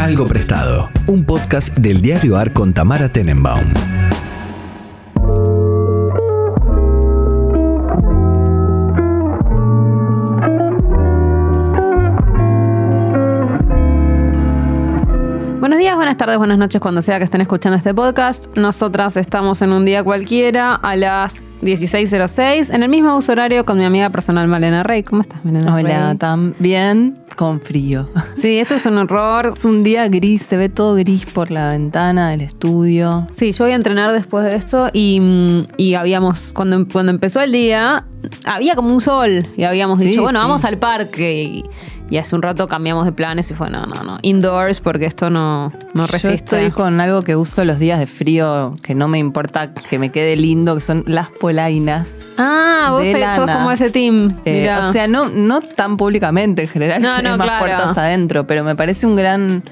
Algo Prestado, un podcast del diario AR con Tamara Tenenbaum. Buenos días, buenas tardes, buenas noches, cuando sea que estén escuchando este podcast. Nosotras estamos en un día cualquiera a las 16.06 en el mismo uso horario con mi amiga personal Malena Rey. ¿Cómo estás, Malena Hola, Rey? también con frío. Sí, esto es un horror. Es un día gris, se ve todo gris por la ventana del estudio. Sí, yo voy a entrenar después de esto y, mm, y habíamos, cuando, cuando empezó el día, había como un sol y habíamos Sí, dicho, bueno, sí. vamos al parque y, y hace un rato cambiamos de planes y fue, no, no, no, indoors porque esto no, no Yo resiste. estoy con algo que uso los días de frío, que no me importa que me quede lindo, que son las polainas. Ah, vos sos como ese team. Eh, o sea, no, no tan públicamente en general, No, no, es más claro. puertas adentro, pero me parece un gran,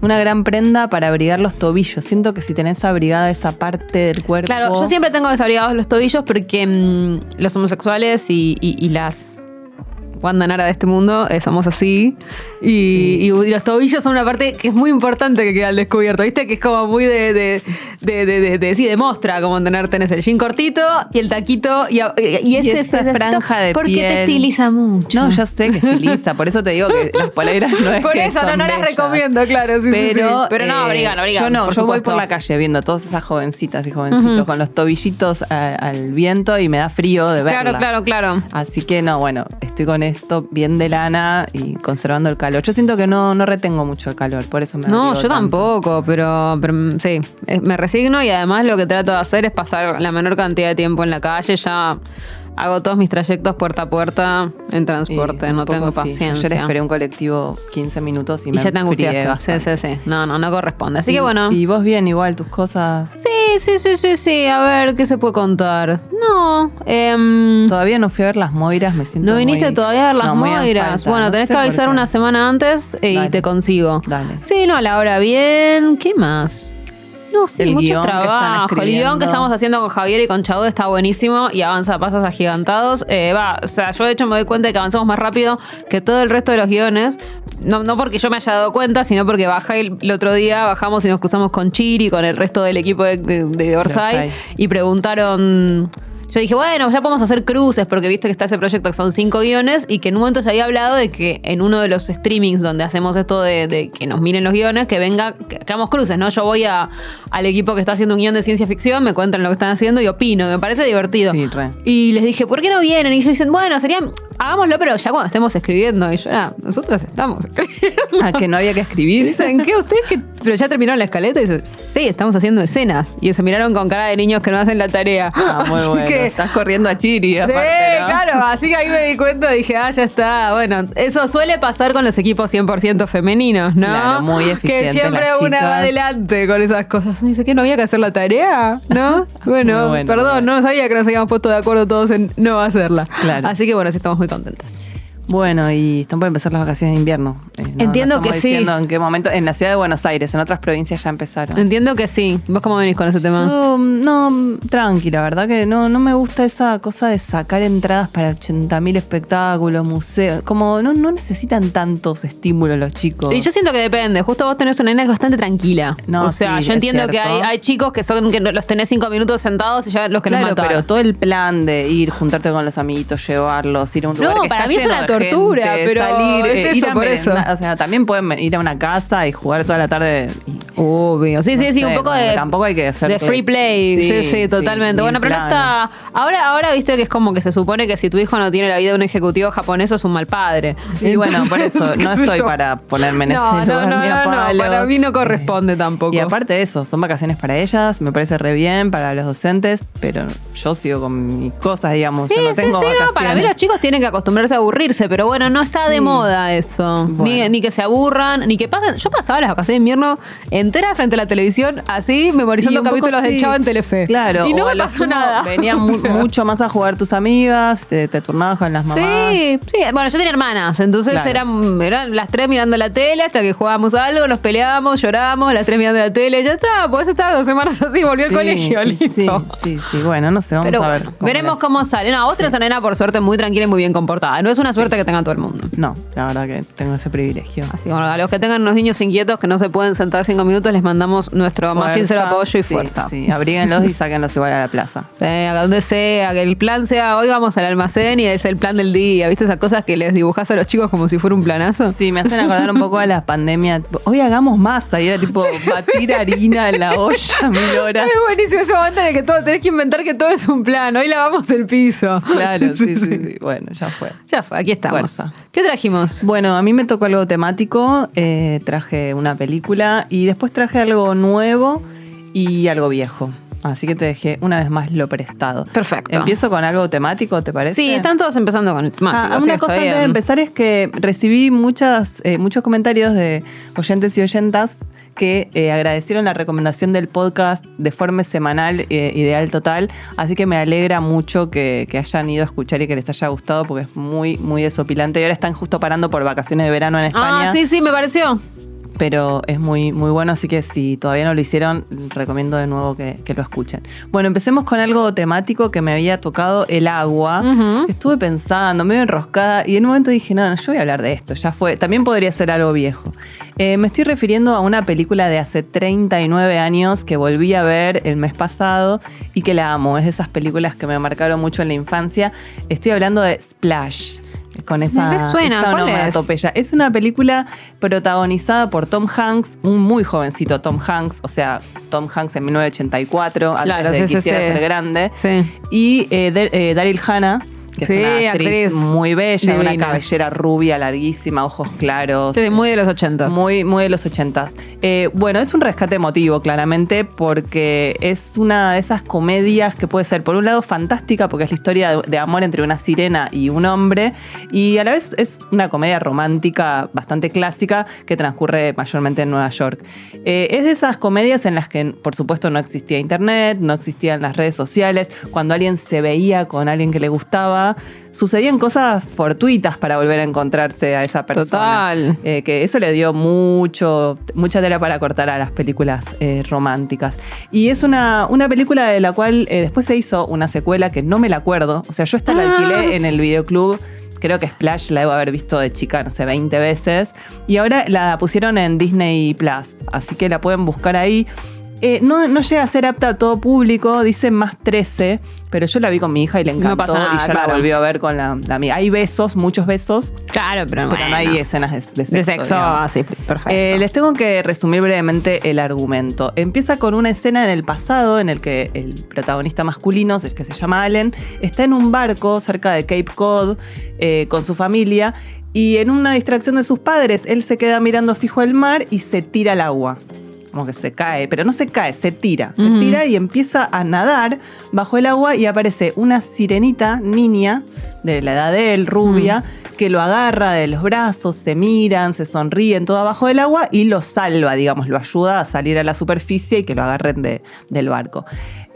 una gran prenda para abrigar los tobillos. Siento que si tenés abrigada esa parte del cuerpo. Claro, yo siempre tengo desabrigados los tobillos porque mm, los homosexuales y, y- y las Wanda Nara de este mundo eh, somos así. Y, y- y los tobillos son una parte que es muy importante que queda al descubierto, ¿viste? Que es como muy de, de, de, de, sí, demuestra como tener, tenés el jean cortito y el taquito y, y ese esa ese- franja de Porque te piel. estiliza mucho. No, ya sé que estiliza, por eso te digo que las poleras no es Por que eso, no, son no las bellas. recomiendo, claro. Sí. Pero, Pero no, eh, abrigan, abrigan. Yo no, yo voy supuesto. por la calle viendo todas esas jovencitas y jovencitos con los tobillitos a- al viento y me da frío de verlas. Claro, claro, claro. Así que no, bueno, estoy con esto bien de lana y conservando el calor. Yo siento que no, no retengo mucho el calor, por eso me No, yo tanto. tampoco, pero, pero mm, sí, me resigno y además lo que trato de hacer es pasar la menor cantidad de tiempo en la calle. Ya hago todos mis trayectos puerta a puerta en transporte, no tengo sí. Yo paciencia. Ayer esperé un colectivo 15 minutos y, y me ya te angustiaste. Sí, sí, sí. No, no, no corresponde. Así Y- que bueno. Y vos bien, igual, tus cosas... Sí, sí, sí, sí, sí. A ver, ¿qué se puede contar? No, em, Todavía no fui a ver las Moiras, me siento no viniste muy- todavía a ver las no, moiras. falta, Bueno, no tenés que avisar una semana antes eh, y Dale. te consigo. Dale. Sí, no, a la hora bien. ¿Qué más? No sé, El mucho guion que están trabajo. El guion que estamos haciendo con Javier y con Chaude está buenísimo y avanza a pasos agigantados. Eh, va, o sea, yo de hecho me doy cuenta de que avanzamos más rápido que todo el resto de los guiones. No, no porque yo me haya dado cuenta, sino porque bajé el, el otro día, bajamos y nos cruzamos con Chiri, con el resto del equipo de, de, de Orsay. y preguntaron. Yo dije, bueno, ya podemos hacer cruces, porque viste que está ese proyecto que son cinco guiones y que en un momento se había hablado de que en uno de los streamings donde hacemos esto de, de que nos miren los guiones, que venga, que, hagamos cruces, ¿no? Yo voy a, al equipo que está haciendo un guion de ciencia ficción, me cuentan lo que están haciendo y opino, que me parece divertido. Sí, re. Y les dije, ¿por qué no vienen? Y ellos dicen, bueno, sería, hagámoslo, pero ya cuando estemos escribiendo. Y yo, ah, nosotros estamos escribiendo. Ah, que no había que escribir. Dicen, ¿qué? ¿Ustedes que Pero ya terminaron la escaleta y dicen, sí, estamos haciendo escenas. Y se miraron con cara de niños que no hacen la tarea. Ah, muy bueno. Que- Estás corriendo a Chiri, Sí, claro, así que ahí me di cuenta, dije, ah, ya está. Bueno, eso suele pasar con los equipos 100% femeninos, ¿no? Claro, muy Que siempre las una va adelante con esas cosas. Dice que no había que hacer la tarea, ¿no? Bueno, perdón, no sabía que nos habíamos puesto de acuerdo todos en no hacerla. Claro. Así que bueno, sí estamos muy contentas. Bueno, y están por empezar las vacaciones de invierno. Eh, no- Entiendo no que sí. en qué momento. En la ciudad de Buenos Aires, en otras provincias ya empezaron. Entiendo que sí. ¿Vos cómo venís con ese tema? Yo, no, tranquila, ¿verdad? Que no, no me gusta esa cosa de sacar entradas para 80.000 espectáculos, museos. Como no, no necesitan tantos estímulos los chicos. Y yo siento que depende. Justo vos tenés una nena que es bastante tranquila. No, o sea, sí, yo es entiendo que hay, hay chicos que son que los tenés cinco minutos sentados y ya los que Claro, matan. pero todo el plan de ir, juntarte con los amiguitos, llevarlos, ir a un lugar No, que para está mí es lleno una de tortura, gente, pero salir, es eh, eso, ir a por eso. O sea, también pueden ir a una casa y jugar toda la tarde. y- Obvio. Sí, No sí, sí, un poco de. tampoco hay que hacer De todo- free play. Sí, sí, totalmente. bueno, pero no está. Ahora, ahora viste que es como que se supone que si tu hijo no tiene la vida de un ejecutivo japonés, es un mal padre. Sí, bueno, por eso, no estoy yo. para ponerme en ese No, no, lugar no, no, no, para mí no corresponde tampoco. Y aparte de eso, son vacaciones para ellas, me parece re bien para los docentes, pero yo sigo con mis cosas, digamos. Sí, yo no sí, sí, no, para mí los chicos tienen que acostumbrarse a aburrirse, pero bueno, no está de Sí. moda eso. Ni, Bueno. ni que se aburran, ni que pasen. Yo pasaba las vacaciones de invierno enteras frente a la televisión, así, memorizando capítulos de sí. Chava en Telefe. Claro, Y no me pasó nada. Venían mu- mucho más a jugar tus amigas, te, te turnabas con las mamás. Sí, sí. Bueno, yo tenía hermanas, entonces Claro. eran, eran las tres mirando la tele hasta que jugábamos algo, nos peleábamos, llorábamos, las tres mirando la tele, ya está, pues estaba dos semanas así, volvió al Sí, colegio, sí, listo. Sí, sí, sí, bueno, no sé, vamos Pero a ver. veremos cómo sale. No, otra es una nena, por suerte, muy tranquila y muy bien comportada. No es una suerte suerte que tenga todo el mundo. No, la verdad que tengo ese privilegio. Así que bueno, a los que tengan unos niños inquietos que no se pueden sentar cinco minutos, les mandamos nuestro más sincero apoyo y sí, fuerza. Sí, abríguenlos y sáquenlos igual a la plaza. Sí, a donde sea, que el plan sea hoy vamos al almacén y es el plan del día. ¿Viste esas cosas que les dibujás a los chicos como si fuera un planazo? Sí, me hacen acordar un poco a la pandemia. Hoy hagamos masa y era tipo batir harina en la olla mil horas. Es buenísimo ese momento en el que todo, tenés que inventar que todo es un plan. Hoy lavamos el piso. Claro, sí, sí, sí. Bueno, ya fue. Ya fue, aquí estamos. Fuerza. ¿Qué trajimos? Bueno, a mí me tocó algo temático, eh, traje una película y después traje algo nuevo y algo viejo. Así que te dejé una vez más lo prestado. Perfecto. Empiezo con algo temático, ¿te parece? Sí, están todos empezando con el temático. Ah, una cosa antes de empezar es que recibí muchas, eh, muchos comentarios de oyentes y oyentas que eh, agradecieron la recomendación del podcast de forma semanal eh, Ideal Total. Así que me alegra mucho que, que hayan ido a escuchar y que les haya gustado porque es muy, muy desopilante. Y ahora están justo parando por vacaciones de verano en España. Ah, sí, sí, me pareció. Pero es muy, muy bueno, así que si todavía no lo hicieron, recomiendo de nuevo que, que lo escuchen. Bueno, empecemos con algo temático que me había tocado, el agua. Estuve pensando, medio enroscada, y en un momento dije, no, no, yo voy a hablar de esto, ya fue. También podría ser algo viejo. Eh, me estoy refiriendo a una película de hace 39 años que volví a ver el mes pasado y que la amo. Es de esas películas que me marcaron mucho en la infancia. Estoy hablando de Splash. Con esa, Me resuena, esa ¿cuál es? onomatopeya. Es una película protagonizada por Tom Hanks, un muy jovencito Tom Hanks, o sea, Tom Hanks en 1984, antes Claro, de sí, sí, Quisiera sí. ser grande. Sí. Y eh, de- eh, Daryl Hannah, que Sí, es una actriz, actriz muy bella, una divina. cabellera rubia, larguísima, ojos claros. Sí, muy de los 80. Muy, muy de los 80. Eh, bueno, es un rescate emotivo, claramente, porque es una de esas comedias que puede ser, por un lado, fantástica, porque es la historia de, de amor entre una sirena y un hombre, y a la vez es una comedia romántica bastante clásica que transcurre mayormente en Nueva York. Eh, es de esas comedias en las que, por supuesto, no existía internet, no existían las redes sociales, cuando alguien se veía con alguien que le gustaba, sucedían cosas fortuitas para volver a encontrarse a esa persona. Total. Eh, que eso le dio mucho, mucha tela para cortar a las películas eh, románticas. Y es una, una película de la cual eh, después se hizo una secuela que no me la acuerdo. O sea, yo esta la Ah. alquilé en el videoclub. Creo que Splash la debo haber visto de chica, no sé, 20 veces. Y ahora la pusieron en Disney Plus. Así que la pueden buscar ahí. Eh, no, no llega a ser apta a todo público, dice más 13, pero yo la vi con mi hija y le encantó nada, y ya claro. la volvió a ver con la, la amiga. Hay besos, muchos besos, Claro, pero, pero no hay escenas de, de sexo. De sexo, así, perfecto. Eh, les tengo que resumir brevemente el argumento. Empieza con una escena en el pasado en el que el protagonista masculino, que se llama Allen, está en un barco cerca de Cape Cod eh, con su familia y en una distracción de sus padres, él se queda mirando fijo el mar y se tira al agua. Como que se cae, pero no se cae, se tira. Se tira y empieza a nadar bajo el agua y aparece una sirenita niña de la edad de él, rubia, que lo agarra de los brazos, se miran, se sonríen todo abajo del agua y lo salva, digamos, lo ayuda a salir a la superficie y que lo agarren de- del barco.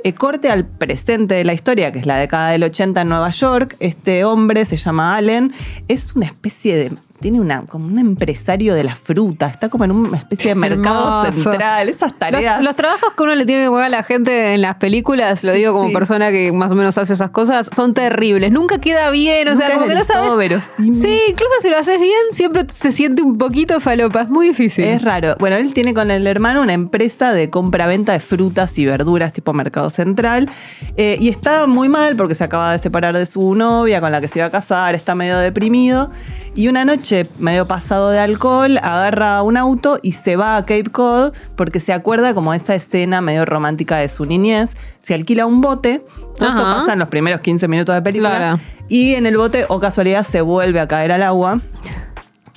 Eh, corte al presente de la historia, que es la década del 80 en Nueva York. Este hombre se llama Allen, es una especie de. Tiene una, como un empresario de la fruta, está como en una especie de mercado Hermoso. central, esas tareas. los trabajos que uno le tiene que poner a la gente en las películas, lo Sí, digo como sí. persona que más o menos hace esas cosas, son terribles. Nunca queda bien, o sea, como es que no sabes. verosímil. Sí, incluso si lo haces bien, siempre se siente un poquito falopa. Es muy difícil. Es raro. Bueno, él tiene con el hermano una empresa de compra-venta de frutas y verduras tipo Mercado Central. eh, y está muy mal porque se acaba de separar de su novia con la que se iba a casar, está medio deprimido. Y una noche, medio pasado de alcohol, agarra un auto y se va a Cape Cod porque se acuerda como esa escena medio romántica de su niñez. Se alquila un bote. Todo esto pasa en los primeros 15 minutos de película. Claro. Y en el bote, o casualidad, se vuelve a caer al agua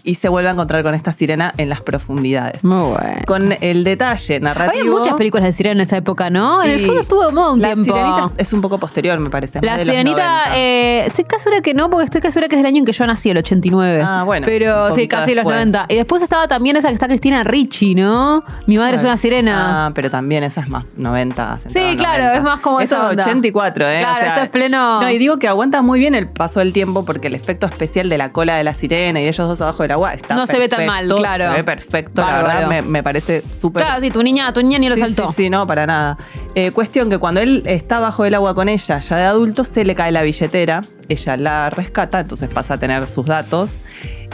y se vuelve a encontrar con esta sirena en las profundidades. Muy bueno. Con el detalle narrativo. Había muchas películas de sirena en esa época, ¿no? En el fondo estuvo de un la tiempo. sirenita es un poco posterior, me parece. La de sirenita, 90. eh, estoy casi segura que no, porque estoy casi segura que es del año en que yo nací, el 89. Ah, bueno, Pero sí, casi los después. 90. Y después estaba también esa que está Cristina Ricci, ¿no? Mi madre es una sirena. Ah, pero también esa es más 90. Sí, claro, 90. es más como Esto esa es onda. 84, ¿eh? Claro, esto es pleno- No, y digo que aguanta muy bien el paso del tiempo porque el efecto especial de la cola de la sirena y de ellos dos abajo del agua está No se ve tan mal, claro. Se ve perfecto, la verdad me, me parece súper Claro, sí, tu niña, tu niña ni lo Sí, saltó. Sí, sí, no, para nada. Eh, cuestión que cuando él está bajo el agua con ella, ya de adulto, se le cae la billetera ella la rescata, entonces pasa a tener sus datos.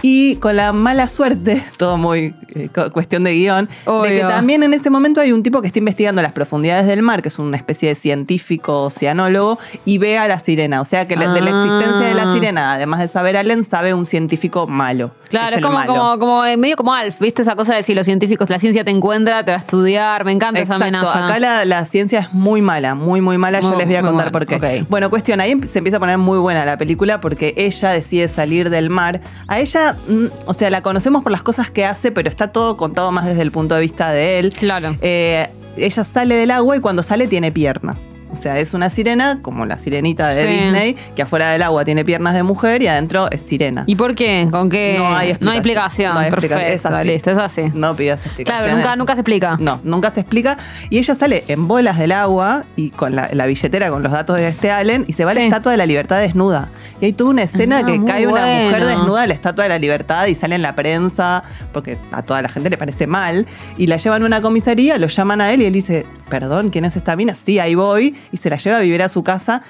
Y con la mala suerte, todo muy eh, cu- cuestión de guion, de que también en ese momento hay un tipo que está investigando las profundidades del mar, que es una especie de científico oceanólogo, y ve a la sirena. O sea que de la Ah. existencia de la sirena, además de saber Allen, sabe un científico malo. Claro, es como, malo. como, como eh, medio como Alf, ¿viste? Esa cosa de si los científicos, la ciencia te encuentra, te va a estudiar. Me encanta esa Exacto, amenaza. acá la, la ciencia es muy mala, muy, muy mala. ya Muy- les voy a contar por qué. Bueno, cuestión, ahí se empieza a poner muy buena la película porque ella decide salir del mar. A ella, mm, o sea, la conocemos por las cosas que hace, pero está todo contado más desde el punto de vista de él. Claro. Eh, ella sale del agua y cuando sale tiene piernas. O sea, es una sirena, como la sirenita de Sí. Disney, que afuera del agua tiene piernas de mujer y adentro es sirena. ¿Y por qué? ¿Con qué? No hay No hay explicación. explicación. No hay explicación. Es Perfecto, así. listo, es así. No pidas explicaciones. Claro, nunca, nunca se explica. No, nunca se explica. Y ella sale en bolas del agua y con la, la billetera con los datos de este Allen y se va a la. Estatua de la Libertad desnuda. Y hay toda una escena Ah, que cae una mujer desnuda de la Estatua de la Libertad y sale en la prensa porque a toda la gente le parece mal. Y la llevan a una comisaría, lo llaman a él y él dice, perdón, ¿quién es esta mina? Sí, ahí voy. Y se la lleva a vivir a su casa.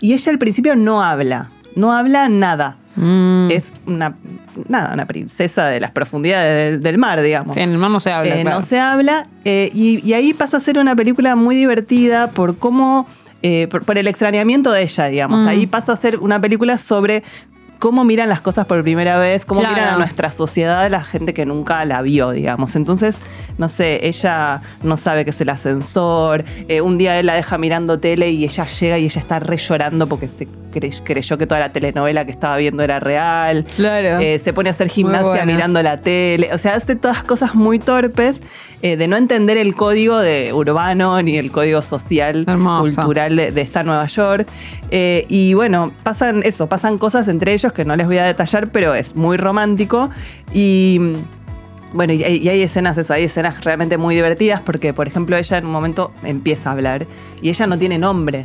Y ella al principio no habla, no habla nada. Mm. Es una, nada, una princesa de las profundidades de- del mar, digamos. Sí, en el mar no se habla. Eh, claro. No se habla eh, y, y ahí pasa a ser una película muy divertida por cómo, eh, por, por el extrañamiento de ella, digamos. Mm. Ahí pasa a ser una película sobre cómo miran las cosas por primera vez, cómo Claro. miran a nuestra sociedad la gente que nunca la vio, digamos. Entonces, no sé, ella no sabe qué es el ascensor, eh, un día él la deja mirando tele y ella llega y ella está re llorando porque se cre- creyó que toda la telenovela que estaba viendo era real. Claro. Eh, se pone a hacer gimnasia mirando la tele. O sea, hace todas cosas muy torpes eh, de no entender el código de urbano ni el código social, cultural de, de esta Nueva York. Eh, y bueno, pasan eso, pasan cosas entre ellos que no les voy a detallar, pero es muy romántico. Y. Bueno, y hay, escenas, eso, hay escenas realmente muy divertidas porque, por ejemplo, ella en un momento empieza a hablar y ella no tiene nombre.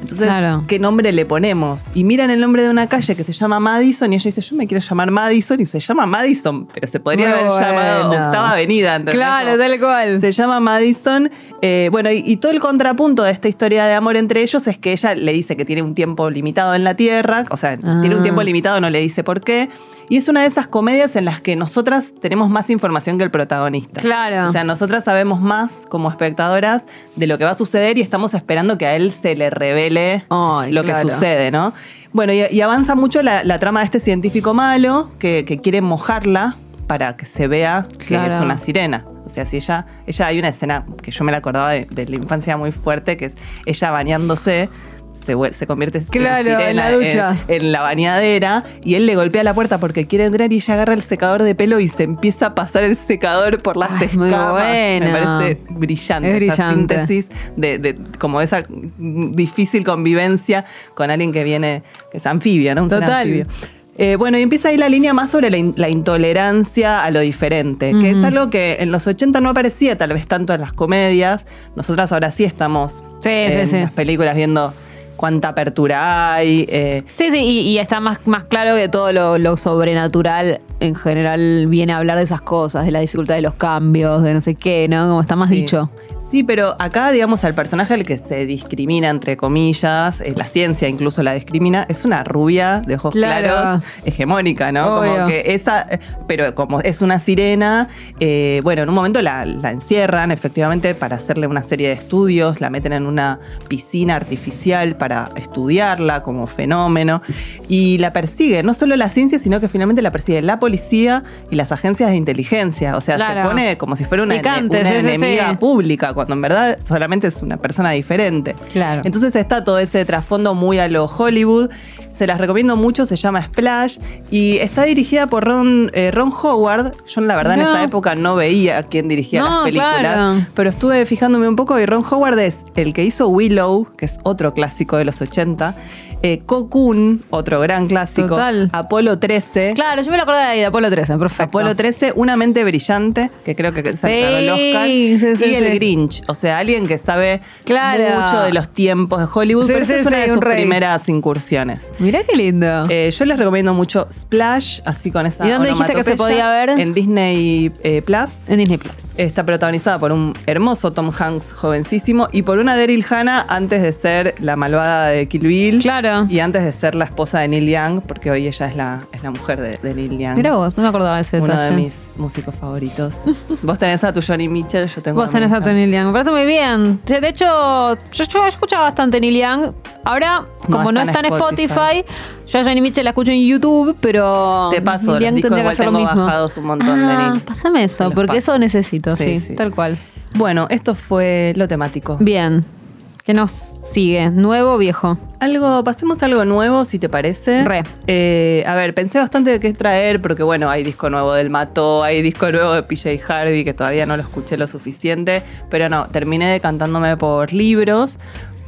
Entonces, Claro. ¿qué nombre le ponemos? Y miran el nombre de una calle que se llama Madison y ella dice, yo me quiero llamar Madison y se llama Madison, pero se podría Muy haber llamado. Octava Avenida. ¿entendés? Claro, tal cual. se llama Madison. Eh, bueno, y, y todo el contrapunto de esta historia de amor entre ellos es que ella le dice que tiene un tiempo limitado en la Tierra, o sea, Ah. tiene un tiempo limitado, no le dice por qué. Y es una de esas comedias en las que nosotras tenemos más información que el protagonista. Claro. O sea, nosotras sabemos más como espectadoras de lo que va a suceder y estamos esperando que a él se le revele Ay, lo claro. que sucede, ¿no? Bueno, y, y avanza mucho la, la trama de este científico malo que, que quiere mojarla para que se vea que Claro. es una sirena. O sea, si ella, ella hay una escena que yo me la acordaba de, de la infancia muy fuerte, que es ella bañándose. Se, convierte Claro, en sirena en la ducha. en- en la bañadera y él le golpea la puerta porque quiere entrar y ella agarra el secador de pelo y se empieza a pasar el secador por las Ay, escamas. Me parece brillante Es esa síntesis de, de- como esa difícil convivencia con alguien que viene, que es anfibia, ¿no? Un Total. anfibio. Eh, bueno, y empieza ahí la línea más sobre la, in- la intolerancia a lo diferente, que es algo que en los 80 no aparecía tal vez tanto en las comedias. Nosotras ahora sí estamos Sí, en sí, sí. las películas viendo cuánta apertura hay. eh, Sí, sí, y, y está más, más claro que todo lo, lo sobrenatural en general viene a hablar de esas cosas, de la dificultad de los cambios, de no sé qué, ¿no? Como está más Sí. dicho. Sí, pero acá, digamos, al personaje al que se discrimina, entre comillas, eh, la ciencia incluso la discrimina, es una rubia de ojos Claro. claros, hegemónica, ¿no? Obvio. Como que esa, eh, pero como es una sirena, eh, bueno, en un momento la, la encierran efectivamente para hacerle una serie de estudios, la meten en una piscina artificial para estudiarla como fenómeno y la persigue, no solo la ciencia, sino que finalmente la persigue la policía y las agencias de inteligencia, o sea, Claro. se pone como si fuera una, una sí, sí, sí. enemiga pública, cuando en verdad solamente es una persona diferente. Claro. Entonces está todo ese trasfondo muy a lo Hollywood. Se las recomiendo mucho, se llama Splash y está dirigida por Ron, eh, Ron Howard. Yo la verdad en esa época no veía a quién dirigía No, las películas, claro. pero estuve fijándome un poco y Ron Howard es el que hizo Willow, que es otro clásico de los 80, eh, Cocoon, otro gran clásico, Total. Apolo 13. Claro, yo me lo acuerdo de ahí, de Apolo 13, perfecto. Apolo 13, Una mente brillante, que creo que se el Oscar. Sí, sí, sí, y el. Grinch, o sea, alguien que sabe Claro. mucho de los tiempos de Hollywood, pero esta es una de sus primeras incursiones. Mirá qué lindo. Eh, yo les recomiendo mucho Splash, así con esa ¿Y dónde dijiste que se podía ver? En Disney eh, Plus. en Disney Plus. Está protagonizada por un hermoso Tom Hanks jovencísimo y por una Daryl Hannah antes de ser la malvada de Kill Bill. Claro. Claro. Y antes de ser la esposa de Neil Young, porque hoy ella es la, es la mujer de, de Neil Young. Mira vos, no me acordaba de ese uno detalle. de mis músicos favoritos. Vos tenés a tu Johnny Mitchell, yo tengo Vos tenés a hija. Neil Young. Me parece muy bien. De hecho, yo, yo escuchaba bastante Neil Young. Ahora, como no, está en Spotify, yo a Johnny Mitchell la escucho en YouTube, pero. Te paso, Neil los Young discos tendría que igual hacer lo tengo mismo. bajados un montón de ah, Neil. Pásame eso, porque paso. eso necesito, sí, Sí, sí. tal cual. Bueno, esto fue lo temático. Bien. ¿Qué nos sigue? ¿Nuevo o viejo? Algo, pasemos a algo nuevo, si te parece. Re. Eh, a ver, pensé bastante de qué traer, porque bueno, hay disco nuevo del Mató, hay disco nuevo de PJ Harvey, que todavía no lo escuché lo suficiente, pero no, terminé decantándome por libros,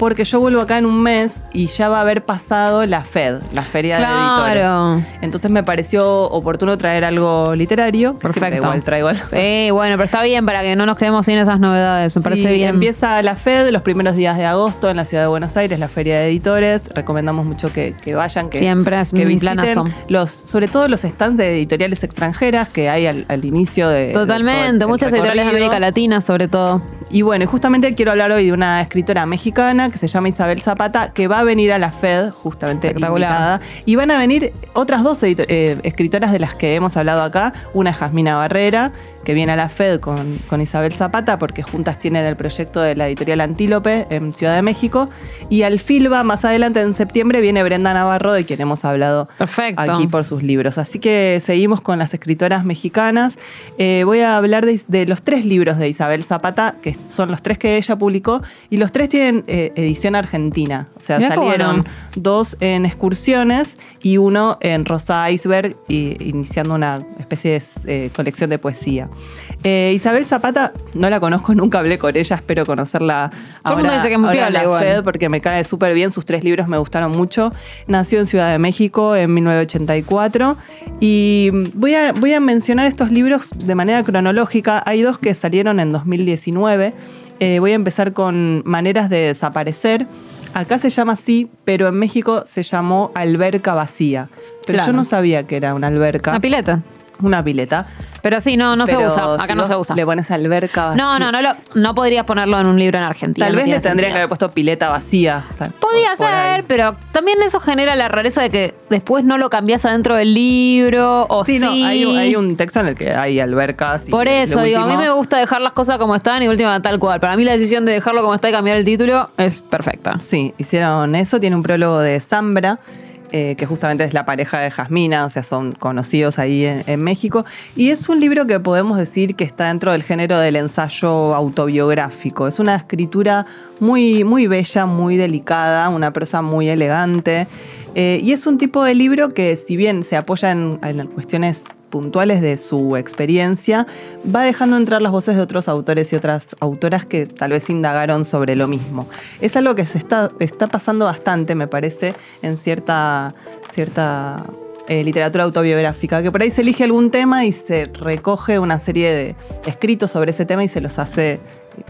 porque yo vuelvo acá en un mes y ya va a haber pasado la FED, la Feria de Editores. Claro. Entonces me pareció oportuno traer algo literario, que Perfecto. igual traigo algo. Sí, bueno, pero está bien para que no nos quedemos sin esas novedades. Me parece bien. Empieza la FED los primeros días de agosto en la ciudad de Buenos Aires, la Feria de Editores. Recomendamos mucho que, que vayan, que, Siempre es que visiten planazo. los, sobre todo los stands de editoriales extranjeras que hay al, al inicio de. Totalmente, muchas editoriales de. América Latina, sobre todo. Y bueno, justamente quiero hablar hoy de una escritora mexicana que se llama Isabel Zapata, que va a venir a la FED, justamente invitada. Y van a venir otras dos eh, escritoras de las que hemos hablado acá. Una es Jasmina Barrera, que viene a la FED con, con Isabel Zapata, porque juntas tienen el proyecto de la editorial Antílope en Ciudad de México. Y al Filba, más adelante en septiembre, viene Brenda Navarro, de quien hemos hablado Perfecto. aquí por sus libros. Así que seguimos con las escritoras mexicanas. Eh, voy a hablar de, de los tres libros de Isabel Zapata, que son los tres que ella publicó, y los tres tienen eh, edición argentina. O sea, Mirá salieron dos en excursiones y uno en Rosa Iceberg, y, iniciando una especie de eh, colección de poesía. Eh, Isabel Zapata, no la conozco, nunca hablé con ella, espero conocerla Todo ahora, dice que muy ahora en la igual. FED, porque me cae súper bien, sus tres libros me gustaron mucho. Nació en Ciudad de México en 1984 y voy a, voy a mencionar estos libros de manera cronológica. Hay dos que salieron en 2019. Eh, voy a empezar con Maneras de desaparecer. Acá se llama así, pero en México se llamó Alberca Vacía. Pero Claro. yo no sabía que era una alberca, Una pileta. Una pileta. Pero sí, no, no se Pero usa. Acá si no vos se usa. Le pones alberca vacía. No, no, no, lo- no podrías ponerlo en un libro en Argentina. Tal no vez le tiene tendrían que sentido. haber puesto pileta vacía. tal- Podía por- por ahí. ser, pero también eso genera la rareza de que después no lo cambias adentro del libro o sí. Sí, no, hay, un- hay un texto en el que hay albercas. y Por lo eso, digo, a mí último- me gusta dejar las cosas como están y última tal cual. Para mí la decisión de dejarlo como está y cambiar el título es perfecta. Sí, hicieron eso. Tiene un prólogo de Zambra, eh, que justamente es la pareja de Jasmina, o sea, son conocidos ahí en, México. Y es un libro que podemos decir que está dentro del género del ensayo autobiográfico. Es una escritura muy, muy bella, muy delicada, una prosa muy elegante. Eh, y es un tipo de libro que, si bien se apoya en cuestiones puntuales de su experiencia, va dejando entrar las voces de otros autores y otras autoras que tal vez indagaron sobre lo mismo. Es algo que se está, está pasando bastante, me parece, en cierta, cierta eh, literatura autobiográfica, que por ahí se elige algún tema y se recoge una serie de escritos sobre ese tema y se los hace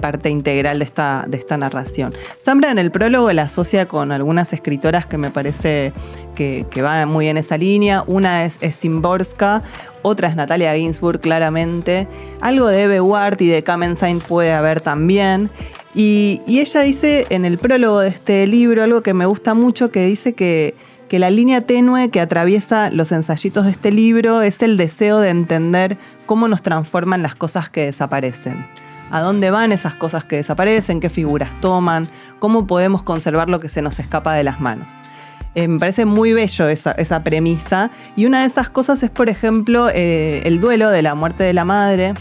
parte integral de esta, de esta narración. Zambra en el prólogo la asocia con algunas escritoras que me parece que, van muy en esa línea. Una es, es Szymborska, otra es Natalia Ginsburg, claramente. Algo de Eve Ward y de Kamenstein puede haber también. Y, y ella dice en el prólogo de este libro algo que me gusta mucho, que dice que, que la línea tenue que atraviesa los ensayitos de este libro es el deseo de entender cómo nos transforman las cosas que desaparecen a dónde van esas cosas que desaparecen, qué figuras toman, cómo podemos conservar lo que se nos escapa de las manos. Eh, me parece muy bello esa, premisa y una de esas cosas es, por ejemplo, eh, el duelo de la muerte de la madre.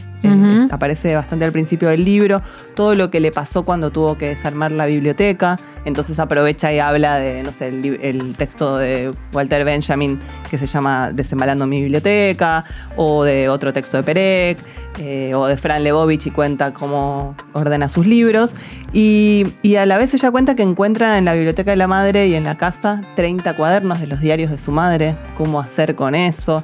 Aparece bastante al principio del libro, todo lo que le pasó cuando tuvo que desarmar la biblioteca, entonces aprovecha y habla de, no sé, el, texto de Walter Benjamin que se llama Desembalando mi biblioteca, o de otro texto de Perec, eh, o de Fran Lebovich y cuenta cómo ordena sus libros. Y, y a la vez ella cuenta que encuentra en la biblioteca de la madre y en la casa 30 cuadernos de los diarios de su madre, cómo hacer con eso.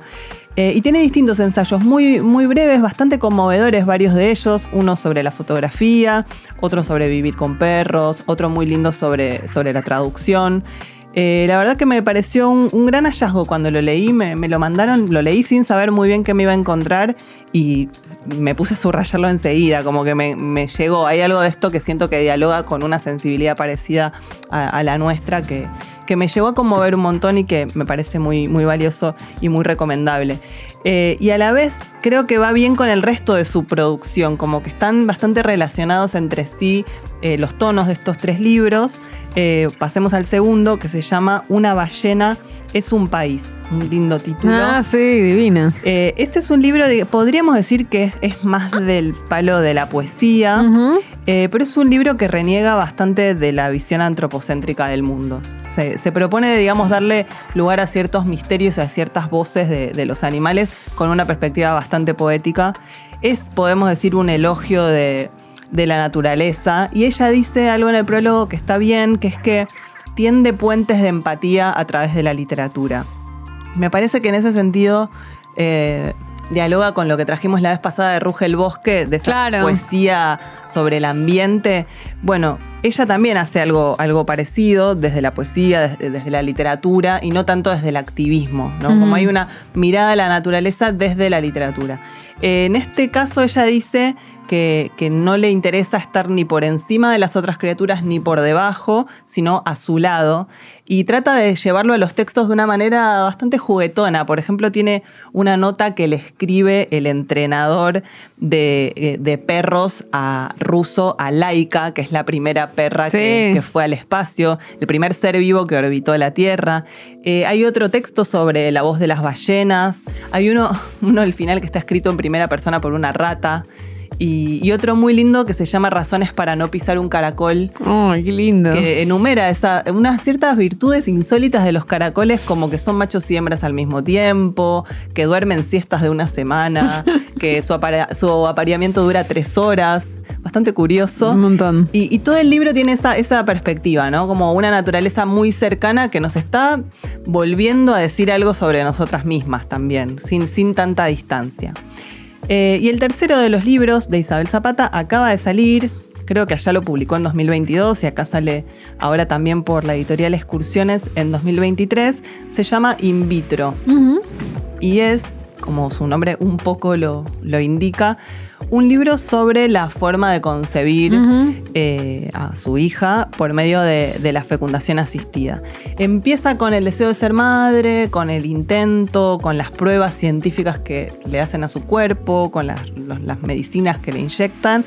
Eh, y tiene distintos ensayos muy, muy breves, bastante conmovedores, varios de ellos. Uno sobre la fotografía, otro sobre vivir con perros, otro muy lindo sobre, sobre la traducción. Eh, la verdad que me pareció un, gran hallazgo cuando lo leí, me, me lo mandaron, lo leí sin saber muy bien qué me iba a encontrar y me puse a subrayarlo enseguida, como que me, me llegó. Hay algo de esto que siento que dialoga con una sensibilidad parecida a, a la nuestra que, que me llegó a conmover un montón y que me parece muy, muy valioso y muy recomendable. Eh, y a la vez creo que va bien con el resto de su producción, como que están bastante relacionados entre sí eh, los tonos de estos tres libros. Eh, pasemos al segundo, que se llama Una ballena es un país. Un lindo título. Ah, sí, divina. este es un libro, de, podríamos decir que es, más del palo de la poesía, pero es un libro que reniega bastante de la visión antropocéntrica del mundo se, propone, digamos, darle lugar a ciertos misterios, a ciertas voces de, los animales con una perspectiva bastante poética. Es, podemos decir, un elogio de, la naturaleza. Y ella dice algo en el prólogo que está bien, que es que tiende puentes de empatía a través de la literatura. Me parece que en ese sentido eh, dialoga con lo que trajimos la vez pasada de Ruge el Bosque, de esa poesía sobre el ambiente. Bueno, ella también hace algo, algo parecido desde la poesía, desde, la literatura y no tanto desde el activismo, ¿no? Como hay una mirada a la naturaleza desde la literatura. En este caso ella dice que, no le interesa estar ni por encima de las otras criaturas ni por debajo, sino a su lado. Y trata de llevarlo a los textos de una manera bastante juguetona. Por ejemplo, tiene una nota que le escribe el entrenador de, eh, perros a ruso, a Laika, que es la primera perra que, fue al espacio, el primer ser vivo que orbitó la Tierra. Eh, hay otro texto sobre la voz de las ballenas. Hay uno, uno al final que está escrito en primera persona por una rata. Y, otro muy lindo que se llama Razones para no pisar un caracol. ¡Ay, qué lindo! Que enumera esa, unas ciertas virtudes insólitas de los caracoles, como que son machos y hembras al mismo tiempo, que duermen siestas de una semana, que su, apareamiento dura tres horas. Bastante curioso. Un montón. Y, todo el libro tiene esa, esa perspectiva, ¿no? Como una naturaleza muy cercana que nos está volviendo a decir algo sobre nosotras mismas también, sin, sin tanta distancia. Eh, y el tercero de los libros de Isabel Zapata acaba de salir, creo que allá lo publicó en 2022 y acá sale ahora también por la editorial Excursiones en 2023, se llama In vitro. Y es, como su nombre un poco lo, lo indica, un libro sobre la forma de concebir eh, a su hija por medio de, la fecundación asistida. Empieza con el deseo de ser madre, con el intento, con las pruebas científicas que le hacen a su cuerpo, con las, las medicinas que le inyectan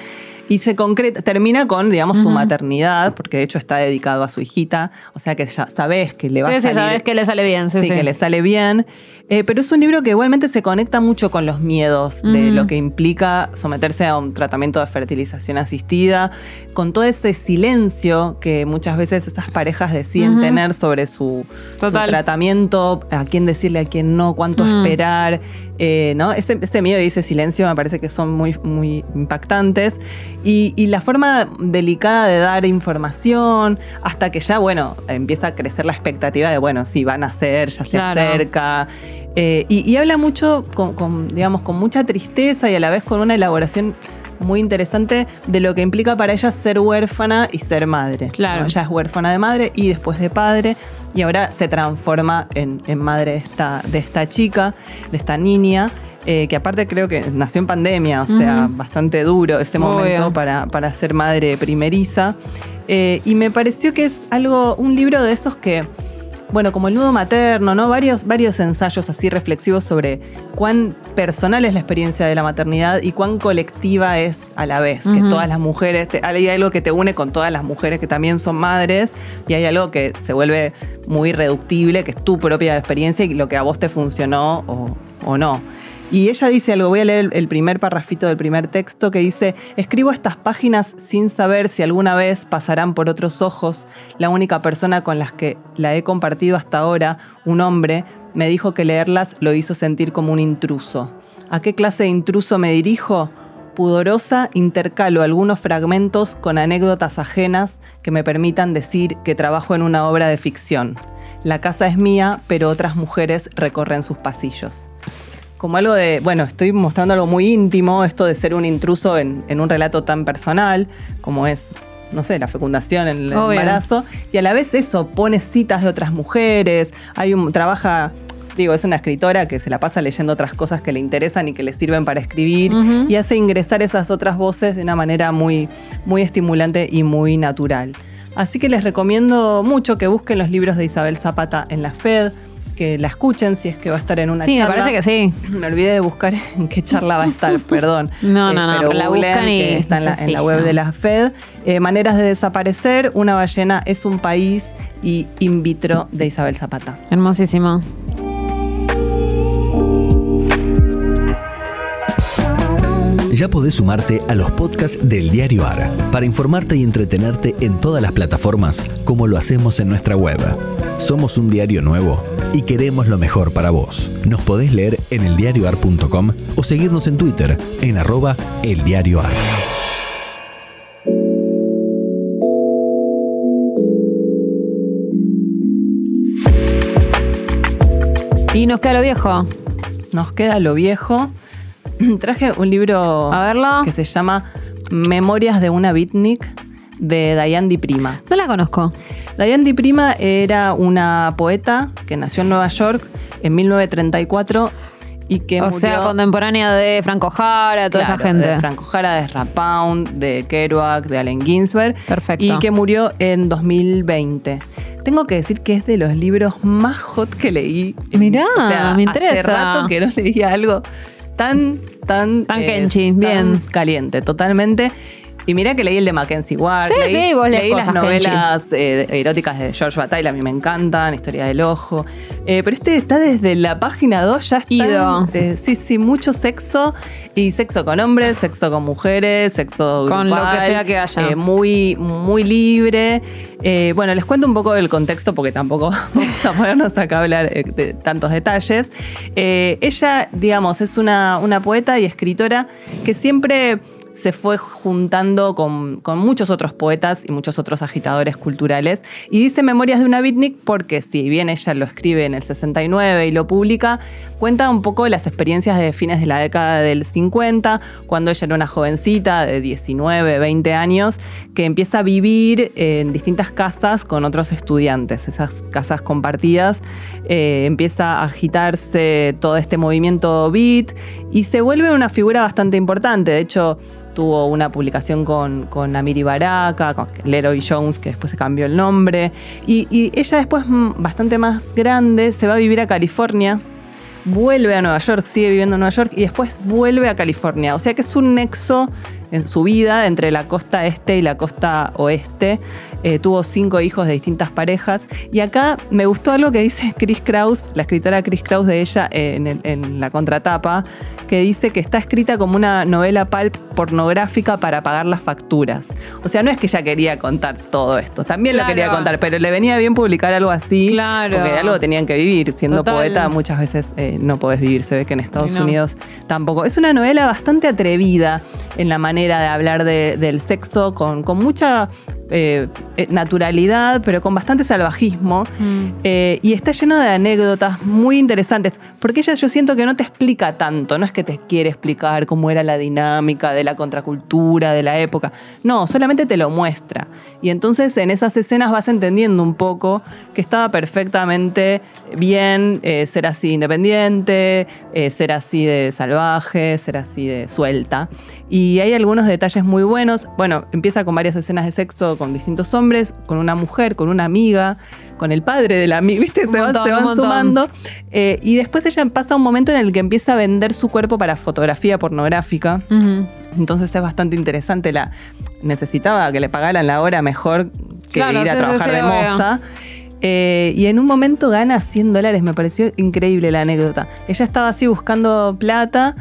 y se concreta, termina con, digamos, su maternidad, porque de hecho está dedicado a su hijita, o sea que ya sabes que le va a salir. Sí, sabes que le sale bien, sí. Sí, que le sale bien. Eh, pero es un libro que igualmente se conecta mucho con los miedos de lo que implica someterse a un tratamiento de fertilización asistida, con todo ese silencio que muchas veces esas parejas deciden tener sobre su, tratamiento, a quién decirle, a quién no, cuánto esperar. Eh, ¿no? Ese, miedo y ese silencio me parece que son muy, muy impactantes. Y, y, la forma delicada de dar información, hasta que ya, bueno, empieza a crecer la expectativa de, bueno, sí, van a ser, ya se acerca. Eh, y, habla mucho, con, digamos, con mucha tristeza y a la vez con una elaboración muy interesante de lo que implica para ella ser huérfana y ser madre. Claro. Ella es huérfana de madre y después de padre y ahora se transforma en, madre de esta, de esta chica, de esta niña. Eh, que aparte creo que nació en pandemia, o sea, bastante duro ese momento para, para, ser madre primeriza. Eh, y me pareció que es algo, un libro de esos que bueno, como el nudo materno, ¿no? Varios, varios ensayos así reflexivos sobre cuán personal es la experiencia de la maternidad y cuán colectiva es a la vez. Que todas las mujeres, hay algo que te une con todas las mujeres que también son madres y hay algo que se vuelve muy reductible, que es tu propia experiencia y lo que a vos te funcionó o, o no. Y ella dice algo, voy a leer el primer parrafito del primer texto que dice, escribo estas páginas sin saber si alguna vez pasarán por otros ojos. La única persona con las que la he compartido hasta ahora, un hombre, me dijo que leerlas lo hizo sentir como un intruso. ¿A qué clase de intruso me dirijo? Pudorosa intercalo algunos fragmentos con anécdotas ajenas que me permitan decir que trabajo en una obra de ficción. La casa es mía, pero otras mujeres recorren sus pasillos como algo de, bueno, estoy mostrando algo muy íntimo, esto de ser un intruso en, un relato tan personal como es no sé, la fecundación, en el embarazo, y a la vez eso, pone citas de otras mujeres, hay un, trabaja, digo, es una escritora que se la pasa leyendo otras cosas que le interesan y que le sirven para escribir, y hace ingresar esas otras voces de una manera muy, muy estimulante y muy natural. Así que les recomiendo mucho que busquen los libros de Isabel Zapata en la FED, que la escuchen si es que va a estar en una Sí, me charla. parece que sí. Me olvidé de buscar en qué charla va a estar, perdón. Eh, No, no, no, pero la buscan y que está en la, se en la web de la FED. Eh, Maneras de desaparecer, una ballena es un país y in vitro de Isabel Zapata. Hermosísimo. Ya podés sumarte a los podcasts del Diario AR para informarte y entretenerte en todas las plataformas como lo hacemos en nuestra web. Somos un diario nuevo y queremos lo mejor para vos. Nos podés leer en eldiarioar.com o seguirnos en Twitter en arroba eldiarioar. Y nos queda lo viejo. Nos queda lo viejo. Traje un libro A verlo. que se llama Memorias de una beatnik de Diane Di Prima. No la conozco. Diane Di Prima era una poeta que nació en Nueva York en 1934 y que o murió... sea, contemporánea de Franco Jara, toda esa gente. De Franco Jara, de Rapound, de Kerouac, de Allen Ginsberg. Perfecto. Y que murió en 2020. Tengo que decir que es de los libros más hot que leí. Mirá, o sea, me Hace interesa. rato que no leía algo tan, tan... Tan eh, kenchi, tan bien. caliente, totalmente. Y mirá que leí el de Mackenzie Ward. Sí, leí, sí, vos leí las cosas novelas eh, eróticas de George Bataille, a mí me encantan, Historia del Ojo. Eh, pero este está desde la página 2, ya está. Ido. eh, sí, sí, mucho sexo. Y sexo con hombres, sexo con mujeres, sexo Con lo grupal, que sea que haya. eh, muy, muy libre. Bueno, les cuento un poco del contexto porque tampoco vamos a ponernos acá a hablar de tantos detalles. Ella, digamos, es una, una poeta y escritora que siempre se fue juntando con, con muchos otros poetas y muchos otros agitadores culturales. Y dice Memorias de una beatnik porque si bien ella lo escribe en el 69 y lo publica, cuenta un poco las experiencias de fines de la década del 50, cuando ella era una jovencita de 19, 20 años, que empieza a vivir en distintas casas con otros estudiantes, esas casas compartidas. eh, empieza a agitarse todo este movimiento beat y se vuelve una figura bastante importante. De hecho, tuvo una publicación con, con Amiri Baraka, con Leroy Jones, que después se cambió el nombre. Y, y ella después, mm, bastante más grande, se va a vivir a California. Vuelve a Nueva York, sigue viviendo en Nueva York y después vuelve a California. O sea que es un nexo en su vida entre la costa este y la costa oeste. Eh, tuvo cinco hijos de distintas parejas. Y acá me gustó algo que dice Chris Kraus, la escritora Chris Kraus de ella eh, en, el- en la contratapa, que dice que está escrita como una novela pulp pornográfica para pagar las facturas. O sea, no es que ella quería contar todo esto, también lo quería contar, pero le venía bien publicar algo así, Claro. porque de algo tenían que vivir. Siendo Total. poeta muchas veces eh, no podés vivir, se ve que en Estados no. Unidos tampoco. Es una novela bastante atrevida en la manera de hablar de- del sexo, con, con mucha eh, eh, naturalidad, pero con bastante salvajismo. Mm. Eh, y está lleno de anécdotas muy interesantes, porque ella yo siento que no te explica tanto, no es que te quiere explicar cómo era la dinámica de la contracultura de la época, no, solamente te lo muestra. Y entonces en esas escenas vas entendiendo un poco que estaba perfectamente bien eh, ser así independiente, ser así de salvaje, ser así de suelta. Y hay algunos detalles muy buenos. Bueno, empieza con varias escenas de sexo con distintos hombres, con una mujer, con una amiga, con el padre de la amiga, ¿viste? Se van, se sumando. Eh, y después ella pasa un momento en el que empieza a vender su cuerpo para fotografía pornográfica. Entonces es bastante interesante. La, necesitaba que le pagaran la hora mejor que Claro, ir a trabajar de moza. Eh, y en un momento gana 100 dólares. Me pareció increíble la anécdota. Ella estaba así buscando plata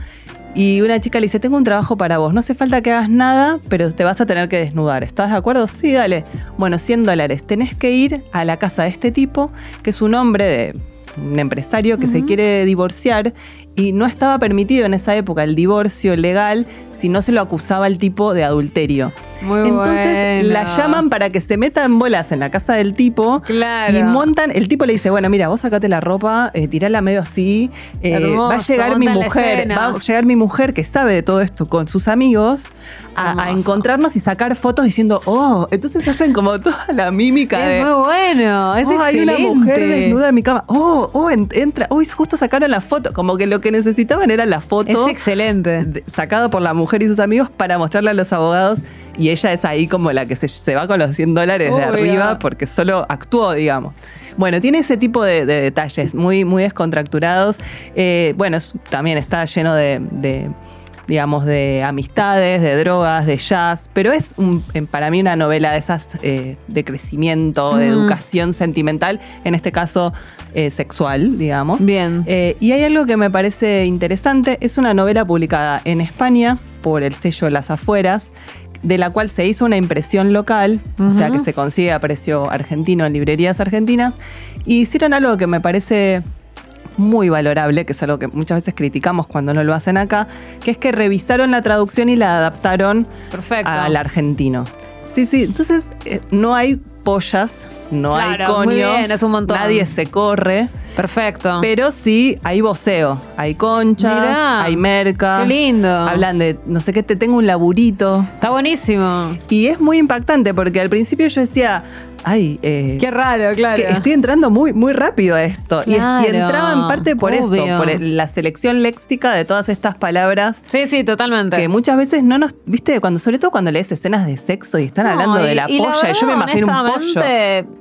y una chica le dice, tengo un trabajo para vos. No hace falta que hagas nada, pero te vas a tener que desnudar. ¿Estás de acuerdo? Sí, dale. Bueno, 100 dólares. Tenés que ir a la casa de este tipo, que es un hombre de un empresario que se quiere divorciar y no estaba permitido en esa época el divorcio legal si no se lo acusaba el tipo de adulterio. Muy Entonces bueno. la llaman para que se meta en bolas en la casa del tipo Claro. y montan, el tipo le dice, bueno, mira, vos sacate la ropa, eh, tirala medio así, eh, Hermoso, va a llegar mi mujer, va a llegar mi mujer que sabe de todo esto con sus amigos a, encontrarnos y sacar fotos diciendo, oh, entonces hacen como toda la mímica de... Es muy bueno, es Oh, hay una mujer desnuda en mi cama. Oh, oh, en- entra. Uy, justo sacaron la foto. Como que lo que necesitaban era la foto Es excelente. de- sacada por la mujer y sus amigos para mostrarle a los abogados y ella es ahí como la que se, se va con los 100 dólares de arriba porque solo actuó, digamos. Bueno, tiene ese tipo de, de detalles muy, muy descontracturados. Eh, bueno, es- también está lleno de, de, digamos, de amistades, de drogas, de jazz, pero es un- para mí una novela de esas eh, de crecimiento, de Mm. educación sentimental, en este caso eh, sexual, digamos. Bien. Eh, y hay algo que me parece interesante, es una novela publicada en España por el sello Las Afueras, de la cual se hizo una impresión local, o sea que se consigue a precio argentino en librerías argentinas, y hicieron algo que me parece muy valorable, que es algo que muchas veces criticamos cuando no lo hacen acá, que es que revisaron la traducción y la adaptaron Perfecto. al argentino. Sí, sí, entonces eh, no hay pollas, no hay Claro, conios, bien, es un montón. nadie se corre. Perfecto. Pero sí hay voceo, hay conchas, Mirá, hay merca. Qué lindo. Hablan de, no sé qué, te tengo un laburito. Está buenísimo. Y es muy impactante porque al principio yo decía, ay, eh, Qué raro, claro. que estoy entrando muy, muy rápido a esto. Y entraba en parte por obvio. eso, por la selección léxica de todas estas palabras. Sí, sí, totalmente. Que muchas veces no nos, viste, cuando, sobre todo cuando lees escenas de sexo y están No, hablando de y- la y polla, y yo me imagino un pollo.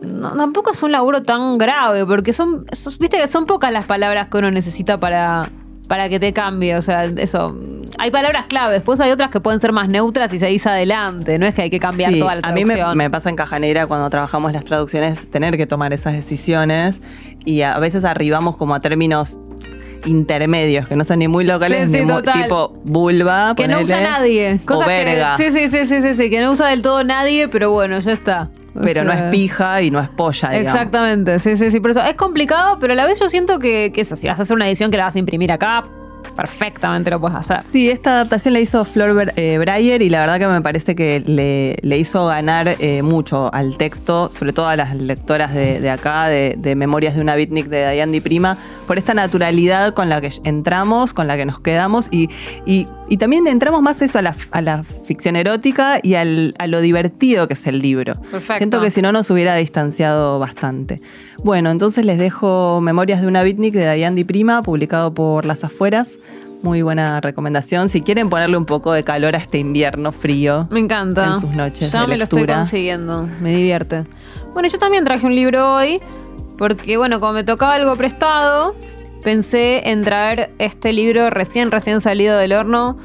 no- tampoco es un laburo tan grave, porque son, son- viste que son pocas las palabras que uno necesita para, para que te cambie. O sea, eso. Hay palabras clave, después hay otras que pueden ser más neutras y seguís adelante. No es que hay que cambiar Sí, toda la a mí me, traducción. me pasa en Caja Negra cuando trabajamos las traducciones tener que tomar esas decisiones y a veces arribamos como a términos intermedios que no son ni muy locales Sí, sí, ni muy tipo vulva que no usa nadie. o Cosas que- verga sí, sí, sí, sí, sí, sí, que no usa del todo nadie, pero bueno, ya está. O pero no es pija y no es polla digamos. Exactamente, sí, sí, sí. Por eso es complicado, pero a la vez yo siento que, que eso, si vas a hacer una edición que la vas a imprimir acá, perfectamente lo puedes hacer. Sí, esta adaptación la hizo Flor eh, Breyer y la verdad que me parece que le, le hizo ganar eh, mucho al texto, sobre todo a las lectoras de, de acá, de, de Memorias de una Beatnik de Diane Di Prima, por esta naturalidad con la que entramos, con la que nos quedamos y, y- y también entramos más eso a la, a la ficción erótica y al- a lo divertido que es el libro. Perfecto. Siento que si no nos hubiera distanciado bastante. Bueno, entonces les dejo Memorias de una Beatnik de Diane Di Prima, publicado por Las Afueras. Muy buena recomendación. Si quieren ponerle un poco de calor a este invierno frío. Me encanta. En sus noches Ya de me lo estoy lectura. consiguiendo. Me divierte. Bueno, yo también traje un libro hoy. Porque, bueno, como me tocaba algo prestado, pensé en traer este libro recién, recién salido del horno.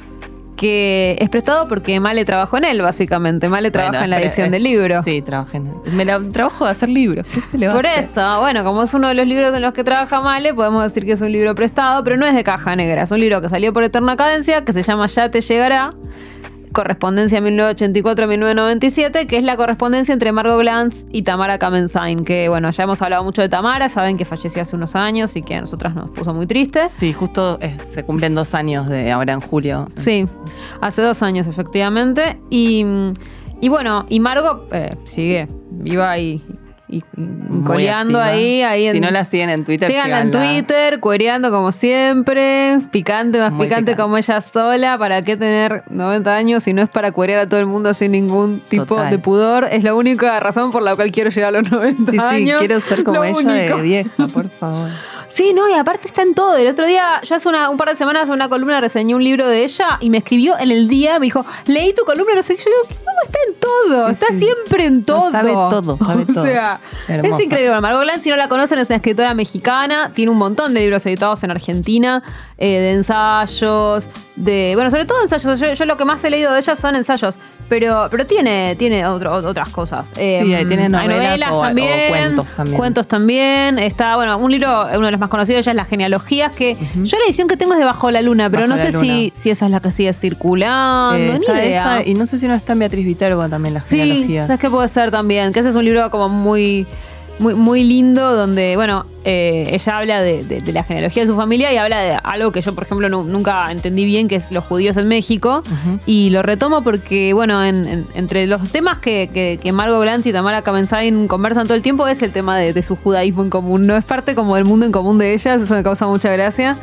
Que es prestado porque Male trabajó en él, básicamente. Male trabaja Bueno, en la edición eh, del libro. Sí, trabajé en Me la trabajo de hacer libros. ¿Qué se le va Por a hacer? eso, bueno, como es uno de los libros en los que trabaja Male, podemos decir que es un libro prestado, pero no es de caja negra. Es un libro que salió por Eterna Cadencia, que se llama Ya te llegará. Correspondencia 1984-1997, que es la correspondencia entre Margot Glantz y Tamara Kamensain. Que bueno, ya hemos hablado mucho de Tamara, saben que falleció hace unos años y que a nosotras nos puso muy tristes. Sí, justo eh, se cumplen dos años de ahora en julio. Sí, hace dos años efectivamente. Y, y bueno, y Margot eh, sigue viva y, y, Muy coleando activa. ahí, ahí Si en- no la siguen en Twitter, Síganla en. Twitter, cuereando como siempre, picante, más Muy picante, picante. como ella sola. ¿Para qué tener 90 años si no es para cuerear a todo el mundo sin ningún tipo Total. de pudor? Es la única razón por la cual quiero llegar a los 90 Sí, sí, años. quiero ser como Lo ella único. de vieja, por favor. Sí, no, y aparte está en todo. El otro día, yo hace una- un par de semanas en una columna reseñé un libro de ella y me escribió en el día, me dijo, leí tu columna, no sé qué. Yo digo, ¿cómo está en todo? Sí, está sí. siempre en No, todo. sabe todo, sabe o todo. sea, Hermosa. es increíble. Margot Glantz, si no la conocen, es una escritora mexicana, tiene un montón de libros editados en Argentina, eh, de ensayos, de. Bueno, sobre todo ensayos. Yo, yo lo que más he leído de ella son ensayos, pero, pero tiene, tiene otro- otras cosas. Eh, Sí, ahí tiene novelas o- o también, cuentos también. Cuentos también. Está, bueno, un libro, uno de los más conocidos ella es Las genealogías, que yo la edición que tengo es de Bajo la Luna, pero Bajo no sé si, Luna. si esa es la que sigue circulando, Eh, ni idea. esa, y no sé si no está en Beatriz Viterbo también las Sí, genealogías. sabes que puede ser también. Que ese es un libro como muy, muy, muy lindo donde, bueno, eh, ella habla de, de- de la genealogía de su familia y habla de algo que yo, por ejemplo, nu- nunca entendí bien, que es los judíos en México. Y lo retomo porque, bueno, en- en- entre los temas que, que, que Margot Glantz y Tamara Kamensain conversan todo el tiempo es el tema de, de su judaísmo en común. No es parte como del mundo en común de ellas, eso me causa mucha gracia.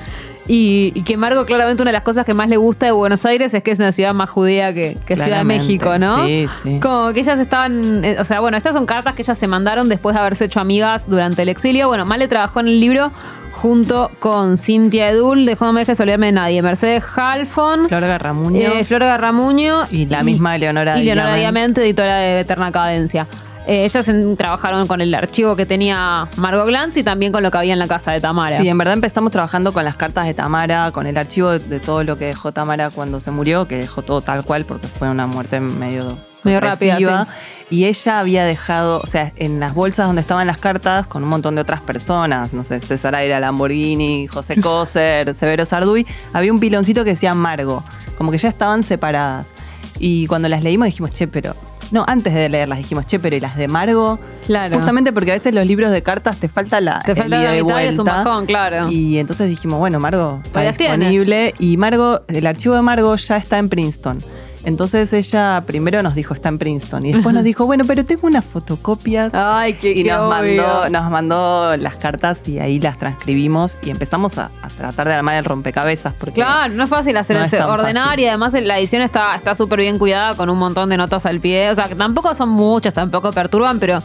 Y, y que Margot, claramente, una de las cosas que más le gusta de Buenos Aires es que es una ciudad más judía que, que Ciudad de. México, ¿no? Sí, sí. Como que ellas estaban, eh, o sea, bueno, estas son cartas que ellas se mandaron después de haberse hecho amigas durante el exilio. Bueno, Male trabajó en el libro junto con Cintia Edul, de No me dejes olvidarme de nadie, Mercedes Halfon, Flor Garramuño. eh, Flor Garramuño Y la misma Leonora y Leonora Diamant. Diamante, editora de Eterna Cadencia. Eh, ellas en- trabajaron con el archivo que tenía Margot Glantz y también con lo que había en la casa de Tamara. Sí, en verdad empezamos trabajando con las cartas de Tamara, con el archivo de, de todo lo que dejó Tamara cuando se murió, que dejó todo tal cual porque fue una muerte medio, Medio rápida, sorpresiva. Y ella había dejado, o sea, en las bolsas donde estaban las cartas, con un montón de otras personas, no sé, César Aira Lamborghini, José Coser, Severo Sarduy, había un piloncito que decía Margo, como que ya estaban separadas. Y cuando las leímos dijimos, che, pero... No, antes de leerlas dijimos, che, pero ¿y las de Margo? Claro. Justamente porque a veces los libros de cartas te falta la Te el falta mitad y es un vuelta. bajón, claro. Y entonces dijimos, bueno, Margo está Pues tiene. disponible. Y Margo, el archivo de Margo ya está en Princeton. Entonces ella primero nos dijo está en Princeton. Y después nos dijo, bueno, pero tengo unas fotocopias. Ay, qué, y qué nos obvio. mandó, nos mandó las cartas y ahí las transcribimos y empezamos a, a tratar de armar el rompecabezas. Porque Claro, no es fácil hacer No es eso, ordenar fácil. y además la edición está está súper bien cuidada con un montón de notas al pie. O sea, que tampoco son muchas, tampoco perturban, pero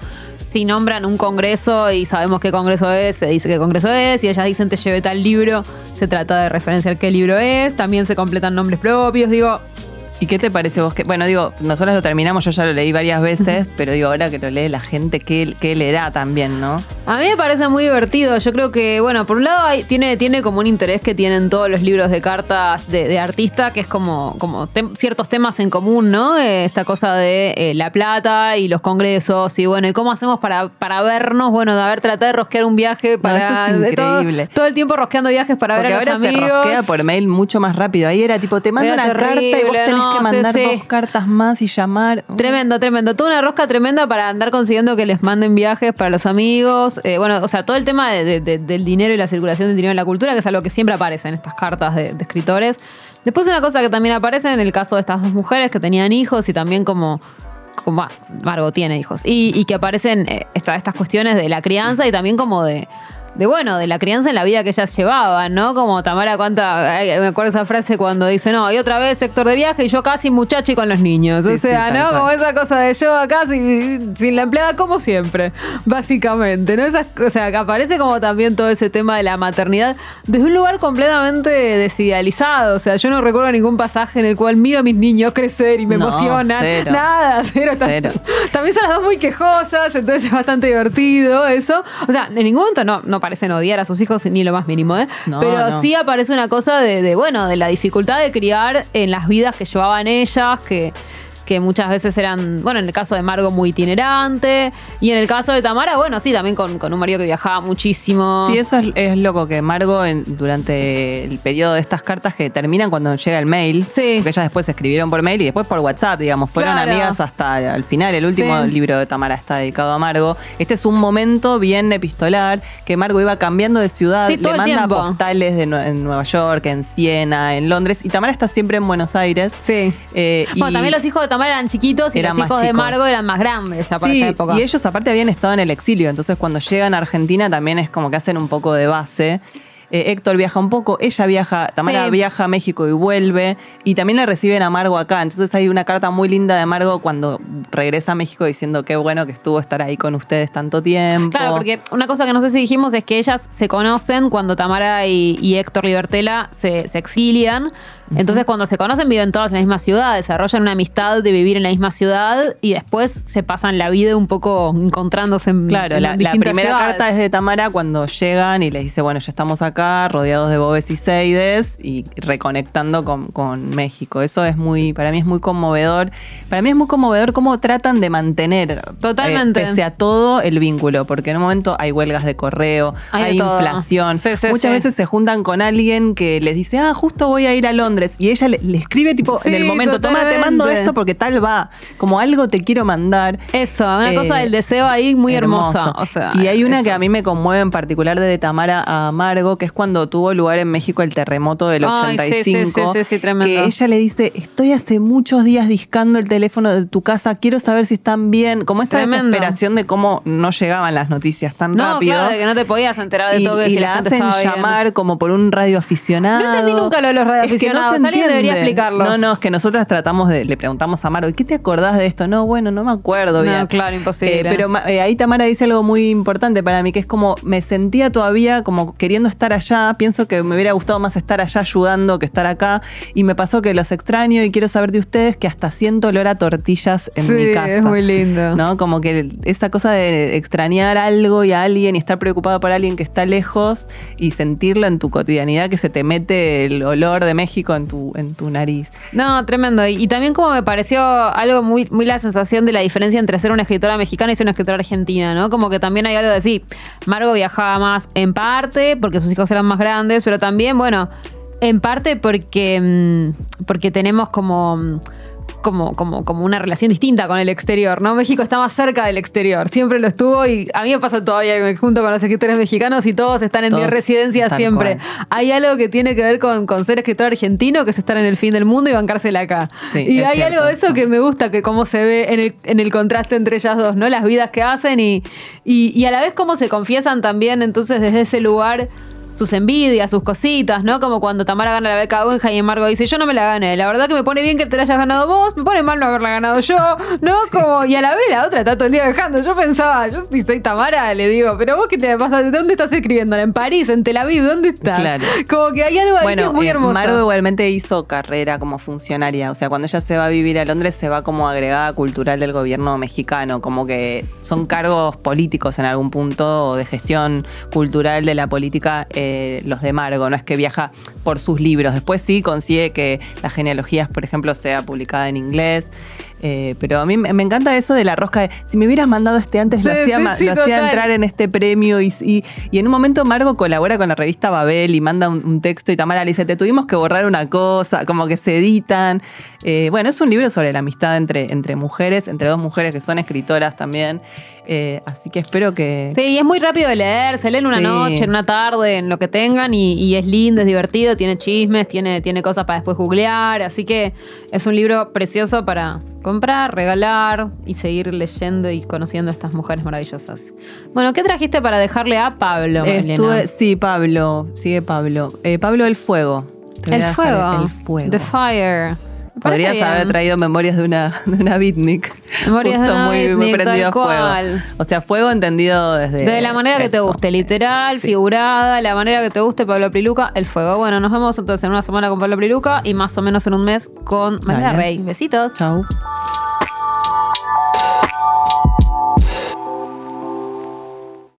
si nombran un congreso y sabemos qué congreso es, se dice qué congreso es, y ellas dicen te llevé tal libro, se trata de referenciar qué libro es, también se completan nombres propios, digo, ¿Y qué te parece vos? Que, bueno, digo, nosotros lo terminamos, yo ya lo leí varias veces, pero digo, ahora que lo lee la gente, ¿qué, qué leerá también, no? A mí me parece muy divertido. Yo creo que, bueno, por un lado hay- tiene, tiene como un interés que tienen todos los libros de cartas de, de artista, que es como, como tem- ciertos temas en común, ¿no? Eh, esta cosa de eh, la plata y los congresos y bueno, ¿y cómo hacemos para, para vernos? Bueno, de haber tratado de rosquear un viaje para... eso es de todo- increíble. Todo, el tiempo rosqueando viajes para Porque ver a los ahora se amigos. rosquea por mail mucho más rápido. Ahí era tipo, te mando Era una carta y vos tenés no, que mandar sí. dos cartas más y llamar. Tremendo, tremendo. Toda una rosca tremenda para andar consiguiendo que les manden viajes para los amigos. Eh, bueno, o sea, todo el tema de- de- de- del dinero y la circulación del dinero en la cultura, que es algo que siempre aparece en estas cartas de, de escritores. Después una cosa que también aparece en el caso de estas dos mujeres que tenían hijos y también como... como ah, Margot tiene hijos. Y, y que aparecen eh, esta- estas cuestiones de la crianza y también como de... De bueno, de la crianza en la vida que ellas llevaban, ¿no? Como Tamara cuánta, me acuerdo esa frase cuando dice, no, y otra vez sector de viaje y yo casi muchacho y con los niños. Sí, o sea, sí, ¿no? Como esa cosa de yo acá sin, sin la empleada como siempre, básicamente, ¿no? Esas, o sea, que aparece como también todo ese tema de la maternidad desde un lugar completamente desidealizado. O sea, yo no recuerdo ningún pasaje en el cual miro a mis niños crecer y me No, emocionan. cero. Nada, cero. Cero. También son las dos muy quejosas, entonces es bastante divertido eso. O sea, en ningún momento no, no parecen odiar a sus hijos ni lo más mínimo, ¿eh? No, Pero no. sí aparece una cosa de, de, bueno, de la dificultad de criar en las vidas que llevaban ellas, que, que muchas veces eran, bueno, en el caso de Margo muy itinerante, y en el caso de Tamara, bueno, sí, también con, con un marido que viajaba muchísimo. Sí, eso es, es loco que Margo en- durante el periodo de estas cartas que terminan cuando llega el mail, Sí. porque ellas después se escribieron por mail y después por WhatsApp, digamos, fueron Claro. amigas hasta el final. El último Sí. libro de Tamara está dedicado a Margo. Este es un momento bien epistolar que Margo iba cambiando de ciudad, Sí, le manda postales de en Nueva York, en Siena, en Londres y Tamara está siempre en Buenos Aires. Sí. Eh, Bueno, y- también los hijos de Tamara eran chiquitos y Eran los hijos de. Margo eran más grandes ya para Sí, esa época. y ellos aparte habían estado en el exilio, entonces cuando llegan a Argentina también es como que hacen un poco de base. Eh, Héctor viaja un poco, ella viaja, Tamara Sí. viaja a México y vuelve, y también le reciben a Margo acá. Entonces hay una carta muy linda de Margo cuando regresa a México diciendo qué bueno que estuvo estar ahí con ustedes tanto tiempo. Claro, porque una cosa que no sé si dijimos es que ellas se conocen cuando Tamara y, y Héctor Libertela se, se exilian. Entonces, cuando se conocen, viven todas en la misma ciudad, desarrollan una amistad de vivir en la misma ciudad y después se pasan la vida un poco encontrándose en. Claro, en la, la primera ciudades. carta es de Tamara cuando llegan y les dice, bueno, ya estamos acá, rodeados de bobes y seides y reconectando con, con México. Eso es muy, para mí es muy conmovedor. Para mí es muy conmovedor cómo tratan de mantener, Totalmente. eh, pese a todo, el vínculo, porque en un momento hay huelgas de correo, Hay hay, de todo. inflación. Sí, sí, Muchas sí. veces se juntan con alguien que les dice, ah, justo voy a ir a Londres. Y ella le, le escribe tipo en el momento, toma, te mando esto porque tal va. Como algo te quiero mandar. Eso, una Eh, cosa del deseo ahí muy hermosa. hermoso. O sea, y hay una eso. que a mí me conmueve en particular de Tamara a Amargo, que que es cuando tuvo lugar en México el terremoto del Ay, sí, sí, 85. sí, sí, sí, tremendo. Que ella le dice, estoy hace muchos días discando el teléfono de tu casa, quiero saber si están bien. Como esa Tremendo. desesperación de cómo no llegaban las noticias tan No, rápido. claro, de que no te podías enterar de y, todo que y si la gente hacen bien. llamar como por un radio aficionado. No entendí nunca lo de los radioaficionados. Es que no se Alguien debería explicarlo. No, no, es que nosotras tratamos de, le preguntamos a Maro, ¿qué te acordás de esto? No, bueno, no me acuerdo No, bien. claro, imposible. Eh, pero eh, ahí Tamara dice algo muy importante para mí, que es como me sentía todavía como queriendo estar allá. Pienso que me hubiera gustado más estar allá ayudando que estar acá. Y me pasó que los extraño y quiero saber de ustedes que hasta siento olor a tortillas en sí, mi casa. es muy lindo. ¿no? Como que esa cosa de extrañar algo y a alguien y estar preocupado por alguien que está lejos y sentirlo en tu cotidianidad, que se te mete el olor de México en tu, en tu nariz. No, tremendo. Y, y también como me pareció algo muy, muy la sensación de la diferencia entre ser una escritora mexicana y ser una escritora argentina, ¿no? Como que también hay algo de sí. Margo viajaba más en parte porque sus hijos eran más grandes, pero también, bueno, en parte porque, mm, porque tenemos como... mm, Como, como, como una relación distinta con el exterior, ¿no? México está más cerca del exterior, siempre lo estuvo y a mí me pasa todavía que me junto con los escritores mexicanos y todos están en mi residencia siempre. cual. Hay algo que tiene que ver con, con ser escritor argentino, que es estar en el fin del mundo y bancársela acá. Sí, y hay cierto algo de eso eso. que me gusta, que cómo se ve en el, en el contraste entre ellas dos, ¿no? Las vidas que hacen y, y, y a la vez cómo se confiesan también, entonces, desde ese lugar. Sus envidias, sus cositas, ¿no? Como cuando Tamara gana la beca Guggenheim y Margo dice, yo no me la gané. La verdad que me pone bien que te la hayas ganado vos, me pone mal no haberla ganado yo, ¿no? Como, y a la vez la otra está todo el día dejando. Yo pensaba, yo si soy Tamara, le digo, pero vos qué te pasa, ¿de dónde estás escribiendo? ¿En París? ¿En Tel Aviv? ¿Dónde estás? Claro. Como que hay algo ahí que Bueno, es muy eh, hermoso. Margo igualmente hizo carrera como funcionaria. O sea, cuando ella se va a vivir a Londres, se va como agregada cultural del gobierno mexicano. Como que son cargos políticos en algún punto o de gestión cultural de la política eh, los de Margo. No es que viaja por sus libros. Después sí consigue que las genealogías, por ejemplo, sea publicada en inglés. Eh, pero a mí me encanta eso de la rosca de si me hubieras mandado este antes, lo hacía, sí, ma- sí, lo hacía entrar en este premio y, y- y en un momento Margo colabora con la revista Babel y manda un, un texto y Tamara le dice, te tuvimos que borrar una cosa, como que se editan. Eh, bueno, es un libro sobre la amistad entre, entre mujeres, entre dos mujeres que son escritoras también. Eh, así que espero que... Sí, y es muy rápido de leer, se lee en una Sí. noche, en una tarde, en lo que tengan, y, y es lindo, es divertido, tiene chismes, tiene, tiene cosas para después googlear, así que es un libro precioso para comprar, regalar y seguir leyendo y conociendo a estas mujeres maravillosas. Bueno, ¿qué trajiste para dejarle a Pablo? Estuve, Elena? sí, Pablo, sigue Pablo. Eh, Pablo el Fuego. El fuego. El Fuego. The Fire. Podrías bien. haber traído memorias de una, de una beatnik. Memorias de una muy, muy beatnik, prendido a tal fuego. cual. O sea, fuego entendido desde. De la manera que te guste, literal, Sí. figurada, la manera que te guste, Pablo Pliluca, el fuego. Bueno, nos vemos entonces en una semana con Pablo Pliluca y más o menos en un mes con María. Rey. Besitos. Chau.